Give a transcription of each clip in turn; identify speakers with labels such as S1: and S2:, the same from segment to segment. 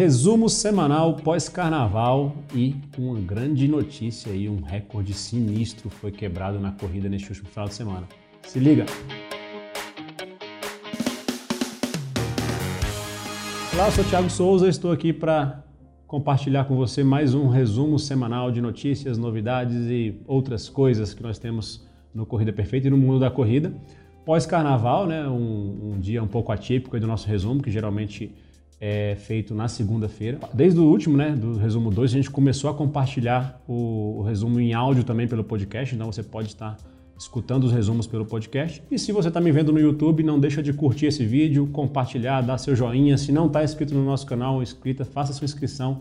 S1: Resumo semanal pós-carnaval e uma grande notícia aí, um recorde sinistro foi quebrado na corrida neste último final de semana. Se liga! Olá, eu sou o Thiago Souza, estou aqui para compartilhar com você mais um resumo semanal de notícias, novidades e outras coisas que nós temos no Corrida Perfeita e no mundo da corrida. Pós-carnaval, né, um, um dia um pouco atípico do nosso resumo, que geralmente é feito na segunda-feira. Desde o último, né, do resumo 2, a gente começou a compartilhar o, o, resumo em áudio também pelo podcast, então você pode estar escutando os resumos pelo podcast. E se você está me vendo no YouTube, não deixa de curtir esse vídeo, compartilhar, dar seu joinha. Se não está inscrito no nosso canal, inscrita, faça sua inscrição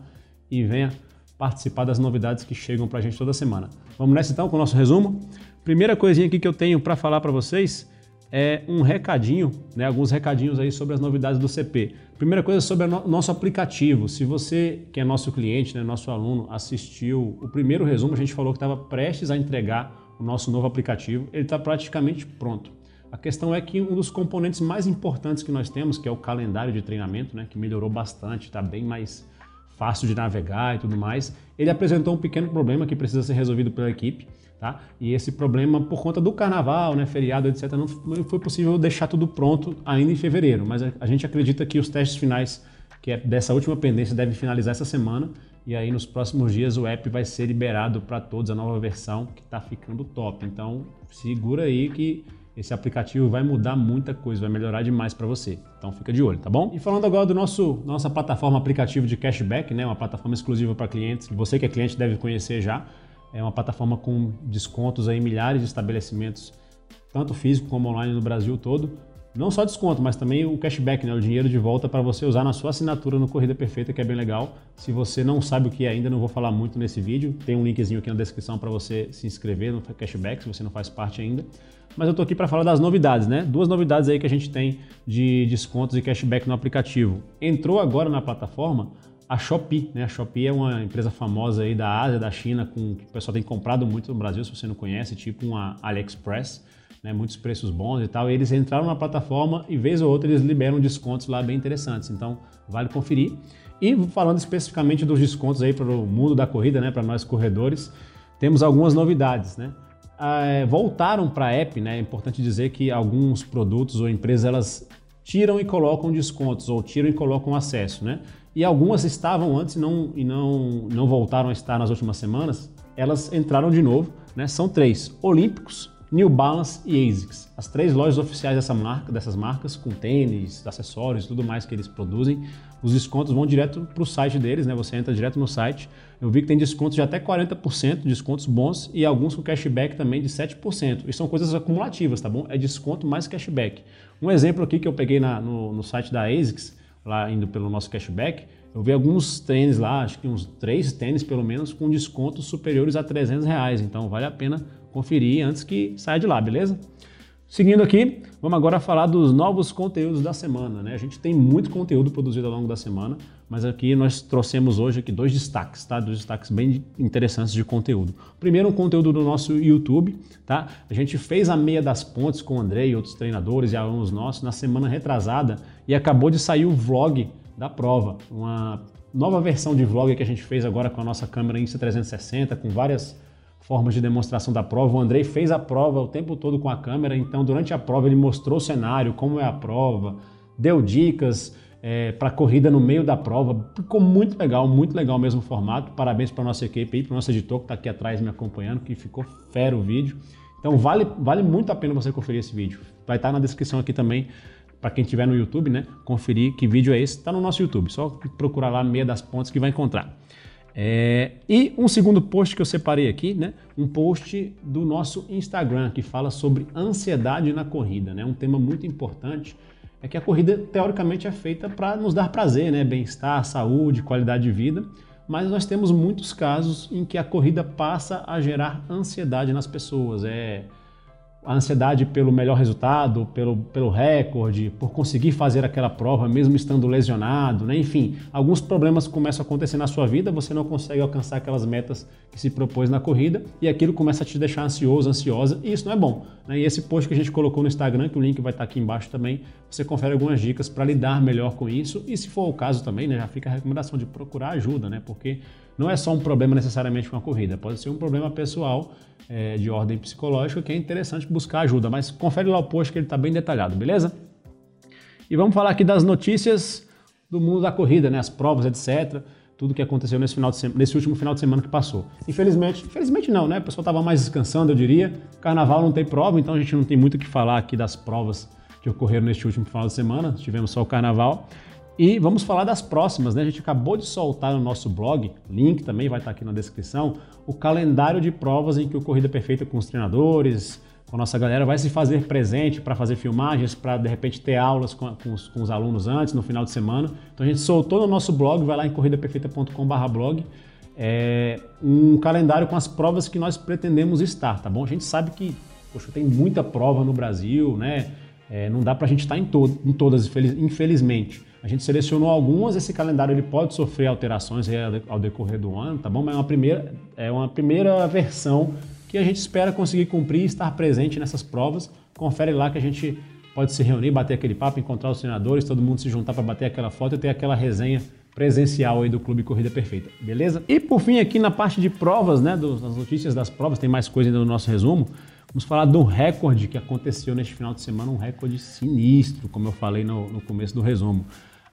S1: e venha participar das novidades que chegam para a gente toda semana. Vamos nessa então com o nosso resumo? Primeira coisinha aqui que eu tenho para falar para vocês é um recadinho, né, alguns recadinhos aí sobre as novidades do CP. Primeira coisa sobre o nosso aplicativo. Se você, que é nosso cliente, né, nosso aluno, assistiu o primeiro resumo, a gente falou que estava prestes a entregar o nosso novo aplicativo. Ele está praticamente pronto. A questão é que um dos componentes mais importantes que nós temos, que é o calendário de treinamento, né, que melhorou bastante, está bem mais fácil de navegar e tudo mais, ele apresentou um pequeno problema que precisa ser resolvido pela equipe. Tá? E esse problema, por conta do carnaval, né, feriado, etc., não foi possível deixar tudo pronto ainda em fevereiro, mas a gente acredita que os testes finais, que é dessa última pendência, devem finalizar essa semana, e aí nos próximos dias o app vai ser liberado para todos, a nova versão, que está ficando top. Então, segura aí que esse aplicativo vai mudar muita coisa, vai melhorar demais para você. Então fica de olho, tá bom? E falando agora do nosso nossa plataforma aplicativo de cashback, né, uma plataforma exclusiva para clientes, você que é cliente deve conhecer já. É uma plataforma com descontos aí milhares de estabelecimentos, tanto físico como online no Brasil todo. Não só desconto, mas também o cashback, né? o dinheiro de volta para você usar na sua assinatura no Corrida Perfeita, que é bem legal. Se você não sabe o que é ainda, não vou falar muito nesse vídeo. Tem um linkzinho aqui na descrição para você se inscrever no cashback, se você não faz parte ainda. Mas eu estou aqui para falar das novidades, né? Duas novidades aí que a gente tem de descontos e cashback no aplicativo. Entrou agora na plataforma a Shopee, né? A Shopee é uma empresa famosa aí da Ásia, da China, com que o pessoal tem comprado muito no Brasil, se você não conhece, tipo uma AliExpress, né? Muitos preços bons e tal. E eles entraram na plataforma e vez ou outra eles liberam descontos lá bem interessantes. Então, vale conferir. E falando especificamente dos descontos aí para o mundo da corrida, né? Para nós corredores, temos algumas novidades, né? É, voltaram para a app, né? É importante dizer que alguns produtos ou empresas elas tiram e colocam descontos ou tiram e colocam acesso, né? E algumas estavam antes e não, e não, não voltaram a estar nas últimas semanas, elas entraram de novo. Né? São três: Olímpicos, New Balance e ASICS. As três lojas oficiais dessa marca, dessas marcas, com tênis, acessórios tudo mais que eles produzem. Os descontos vão direto para o site deles, né? Você entra direto no site. Eu vi que tem descontos de até 40%, descontos bons, e alguns com cashback também de 7%. E são coisas acumulativas, tá bom? É desconto mais cashback. Um exemplo aqui que eu peguei na, no, no site da ASICS lá indo pelo nosso cashback, eu vi alguns tênis lá, acho que uns três tênis pelo menos, com descontos superiores a 300 reais. Então vale a pena conferir antes que saia de lá, beleza? Seguindo aqui, vamos agora falar dos novos conteúdos da semana. Né? A gente tem muito conteúdo produzido ao longo da semana, mas aqui nós trouxemos hoje aqui dois destaques, tá? Dois destaques bem interessantes de conteúdo. Primeiro, um conteúdo do nosso YouTube, tá? A gente fez a meia das pontes com o André e outros treinadores e alunos nossos na semana retrasada e acabou de sair o vlog da prova, uma nova versão de vlog que a gente fez agora com a nossa câmera Insta360, com várias formas de demonstração da prova. O Andrei fez a prova o tempo todo com a câmera, então durante a prova ele mostrou o cenário, como é a prova, deu dicas é, para a corrida no meio da prova. Ficou muito legal, muito legal mesmo o formato. Parabéns para nossa equipe aí, para o nosso editor que está aqui atrás me acompanhando, que ficou fera o vídeo. Então vale, vale muito a pena você conferir esse vídeo. Vai estar tá na descrição aqui também para quem estiver no YouTube, né? Conferir que vídeo é esse. Está no nosso YouTube. Só procurar lá no meio das pontes que vai encontrar. É, e um segundo post que eu separei aqui, né? Um post do nosso Instagram que fala sobre ansiedade na corrida, né? Um tema muito importante é que a corrida teoricamente é feita para nos dar prazer, né? Bem-estar, saúde, qualidade de vida. Mas nós temos muitos casos em que a corrida passa a gerar ansiedade nas pessoas. É a ansiedade pelo melhor resultado, pelo, pelo recorde, por conseguir fazer aquela prova mesmo estando lesionado, né? enfim, alguns problemas começam a acontecer na sua vida, você não consegue alcançar aquelas metas que se propôs na corrida e aquilo começa a te deixar ansioso, ansiosa e isso não é bom. Né? E esse post que a gente colocou no Instagram, que o link vai estar aqui embaixo também, você confere algumas dicas para lidar melhor com isso e se for o caso também, né, já fica a recomendação de procurar ajuda, né? porque não é só um problema necessariamente com a corrida, pode ser um problema pessoal é, de ordem psicológica que é interessante buscar ajuda, mas confere lá o post que ele está bem detalhado, beleza? E vamos falar aqui das notícias do mundo da corrida, né? As provas, etc. Tudo que aconteceu nesse, final de nesse último final de semana que passou. Infelizmente, infelizmente não, né? O pessoal estava mais descansando, eu diria. Carnaval não tem prova, então a gente não tem muito o que falar aqui das provas que ocorreram neste último final de semana. Tivemos só o carnaval. E vamos falar das próximas, né? A gente acabou de soltar no nosso blog, link também vai estar aqui na descrição, o calendário de provas em que o Corrida Perfeita com os treinadores, com a nossa galera, vai se fazer presente para fazer filmagens, para de repente ter aulas com, com, os, com, os, alunos antes, no final de semana. Então a gente soltou no nosso blog, vai lá em corridaperfeita.com/blog, é, um calendário com as provas que nós pretendemos estar, tá bom? A gente sabe que, poxa, tem muita prova no Brasil, né? É, não dá para a gente estar em, to em todas, infelizmente. A gente selecionou algumas, esse calendário ele pode sofrer alterações ao decorrer do ano, tá bom? Mas é uma primeira, é uma primeira versão que a gente espera conseguir cumprir e estar presente nessas provas. Confere lá que a gente pode se reunir, bater aquele papo, encontrar os treinadores, todo mundo se juntar para bater aquela foto e ter aquela resenha presencial aí do Clube Corrida Perfeita, beleza? E por fim aqui na parte de provas, né, das notícias das provas, tem mais coisa ainda no nosso resumo. Vamos falar do recorde que aconteceu neste final de semana, um recorde sinistro, como eu falei no, no começo do resumo.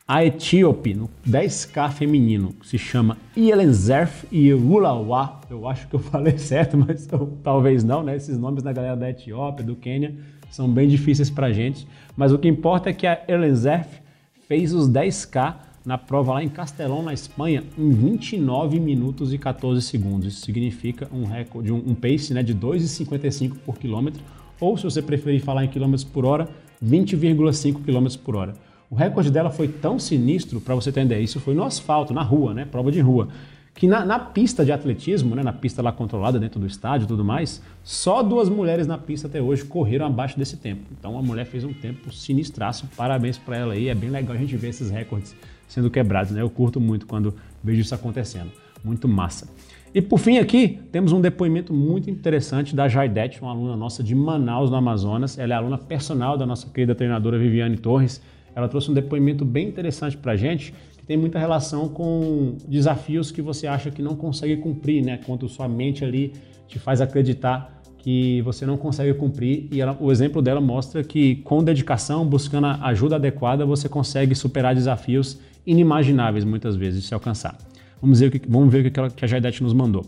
S1: A etíope, no 10K feminino, se chama Ielenzerf Irulawa. Eu acho que eu falei certo, mas eu, talvez não, né? Esses nomes da galera da Etiópia, do Quênia, são bem difíceis pra gente. Mas o que importa é que a Ielenzerf fez os 10K na prova lá em Castelão, na Espanha, em 29 minutos e 14 segundos. Isso significa um recorde, um, um pace né, de 2,55 por quilômetro, ou se você preferir falar em quilômetros por hora, 20,5 quilômetros por hora. O recorde dela foi tão sinistro, para você entender, isso foi no asfalto, na rua, né? Prova de rua. Que na, na, pista de atletismo, né, na pista lá controlada dentro do estádio e tudo mais, só duas mulheres na pista até hoje correram abaixo desse tempo. Então a mulher fez um tempo sinistraço, parabéns para ela aí. É bem legal a gente ver esses recordes sendo quebrados, né? Eu curto muito quando vejo isso acontecendo. Muito massa. E por fim aqui, temos um depoimento muito interessante da Jaidete, uma aluna nossa de Manaus, no Amazonas. Ela é aluna personal da nossa querida treinadora Viviane Torres ela trouxe um depoimento bem interessante para a gente, que tem muita relação com desafios que você acha que não consegue cumprir, né? Quando sua mente ali te faz acreditar que você não consegue cumprir. E ela, o exemplo dela mostra que com dedicação, buscando a ajuda adequada, você consegue superar desafios inimagináveis muitas vezes de se alcançar. Vamos ver o que, vamos ver o que, ela, que a Jaidete nos mandou.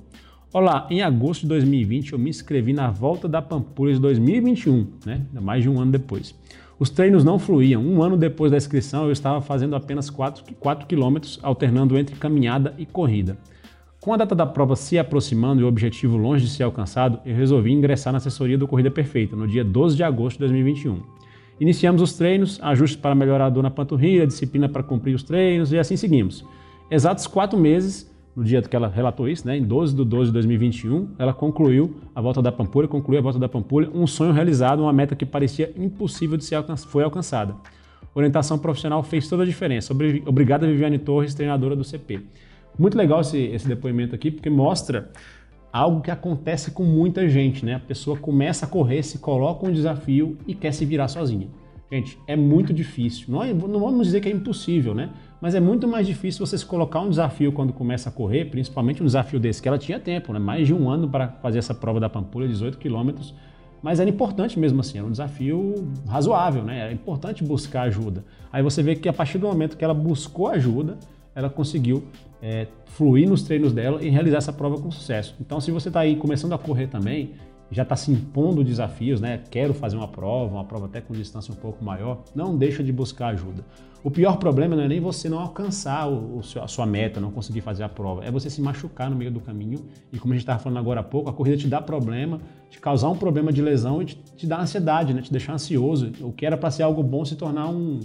S1: Olá, em agosto de 2020 eu me inscrevi na Volta da Pampulha de 2021, né? mais de um ano depois. Os treinos não fluíam. Um ano depois da inscrição, eu estava fazendo apenas 4, 4 quilômetros, alternando entre caminhada e corrida. Com a data da prova se aproximando e o objetivo longe de ser alcançado, eu resolvi ingressar na assessoria do Corrida Perfeita, no dia 12 de agosto de 2021. Iniciamos os treinos, ajustes para melhorar a dor na panturrilha, disciplina para cumprir os treinos e assim seguimos. Exatos quatro meses no dia que ela relatou isso, né, em 12 de 12 de 2021, ela concluiu a volta da Pampulha, concluiu a volta da Pampulha, um sonho realizado, uma meta que parecia impossível de ser alcançada, foi alcançada. Orientação profissional fez toda a diferença. Obrigada, Viviane Torres, treinadora do CP. Muito legal esse, esse depoimento aqui, porque mostra algo que acontece com muita gente, né? A pessoa começa a correr, se coloca um desafio e quer se virar sozinha. Gente, é muito difícil. Não, é, não vamos dizer que é impossível, né? Mas é muito mais difícil você se colocar um desafio quando começa a correr, principalmente um desafio desse, que ela tinha tempo, né? Mais de um ano para fazer essa prova da Pampulha, 18 quilômetros. Mas era importante mesmo assim, era um desafio razoável, né? Era importante buscar ajuda. Aí você vê que a partir do momento que ela buscou ajuda, ela conseguiu é, fluir nos treinos dela e realizar essa prova com sucesso. Então, se você está aí começando a correr também, já está se impondo desafios, né? Quero fazer uma prova, uma prova até com distância um pouco maior, não deixa de buscar ajuda. O pior problema não é nem você não alcançar o, o, a sua meta, não conseguir fazer a prova, é você se machucar no meio do caminho. E como a gente estava falando agora há pouco, a corrida te dá problema, te causar um problema de lesão e te, te dá ansiedade, né? Te deixar ansioso. O que era para ser algo bom se tornar um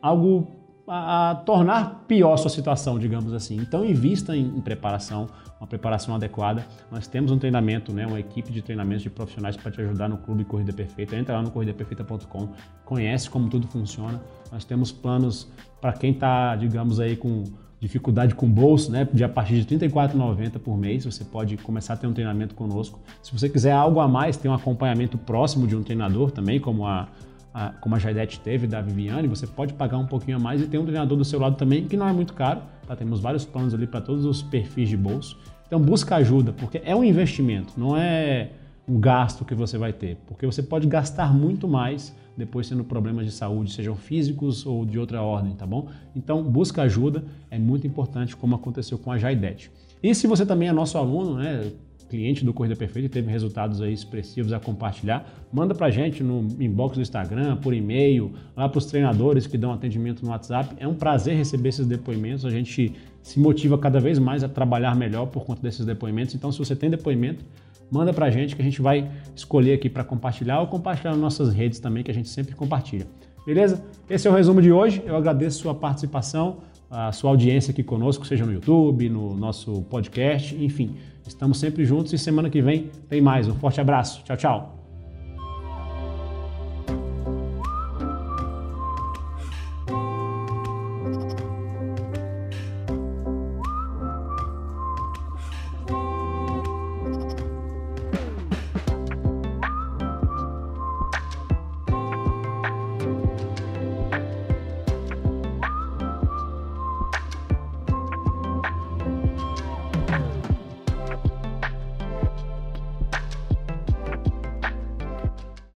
S1: algo a, a, tornar pior a sua situação, digamos assim. Então, invista em, em, preparação, uma preparação adequada. Nós temos um treinamento, né, uma equipe de treinamentos de profissionais para te ajudar no Clube Corrida Perfeita. Entra lá no corridaperfeita.com, conhece como tudo funciona. Nós temos planos para quem está, digamos aí, com dificuldade com bolso, né? De a partir de R$ 34,90 por mês, você pode começar a ter um treinamento conosco. Se você quiser algo a mais, tem um acompanhamento próximo de um treinador também, como a, como a Jaidete teve da Viviane, você pode pagar um pouquinho a mais e ter um treinador do seu lado também, que não é muito caro, tá? Temos vários planos ali para todos os perfis de bolso. Então busca ajuda, porque é um investimento, não é um gasto que você vai ter, porque você pode gastar muito mais depois tendo problemas de saúde, sejam físicos ou de outra ordem, tá bom? Então, busca ajuda, é muito importante, como aconteceu com a Jaidete. E se você também é nosso aluno, né, cliente do Corrida Perfeita e teve resultados aí expressivos a compartilhar, manda pra gente no inbox do Instagram, por e-mail, lá para os treinadores que dão atendimento no WhatsApp. É um prazer receber esses depoimentos, a gente se motiva cada vez mais a trabalhar melhor por conta desses depoimentos. Então, se você tem depoimento, manda pra gente que a gente vai escolher aqui para compartilhar ou compartilhar nas nossas redes também, que a gente sempre compartilha. Beleza? Esse é o resumo de hoje. Eu agradeço sua participação, a sua audiência aqui conosco, seja no YouTube, no nosso podcast, enfim. Estamos sempre juntos e semana que vem tem mais. Um forte abraço. Tchau, tchau.